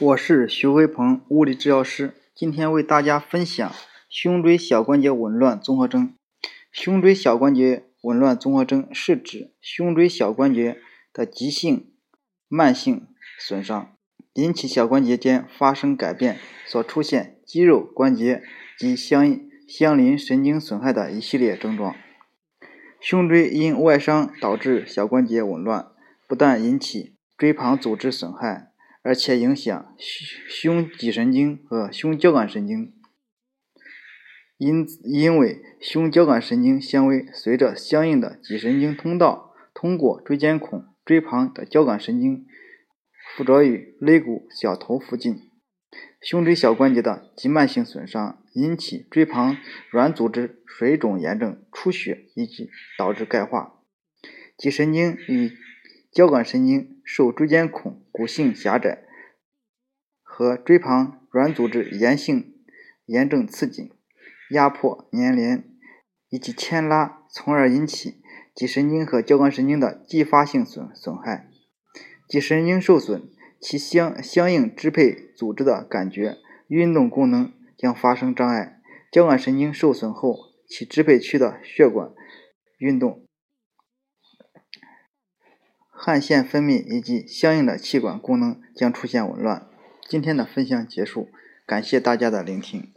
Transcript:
我是徐辉鹏，物理治疗师。今天为大家分享胸椎小关节紊乱综合征。胸椎小关节紊乱综合征是指胸椎小关节的急性、慢性损伤，引起小关节间发生改变所出现肌肉、关节及相相邻神经损害的一系列症状。胸椎因外伤导致小关节紊乱，不但引起椎旁组织损害。而且影响胸脊神经和胸交感神经，因因为胸交感神经纤维随着相应的脊神经通道通过椎间孔，椎旁的交感神经附着于肋骨小头附近。胸椎小关节的急慢性损伤引起椎旁软组织水肿、炎症、出血以及导致钙化。脊神经与交感神经受椎间孔骨性狭窄和椎旁软组织炎性炎症刺激、压迫、粘连以及牵拉，从而引起脊神经和交感神经的继发性损损害。脊神经受损，其相相应支配组织的感觉、运动功能将发生障碍。交感神经受损后，其支配区的血管运动。汗腺分泌以及相应的气管功能将出现紊乱。今天的分享结束，感谢大家的聆听。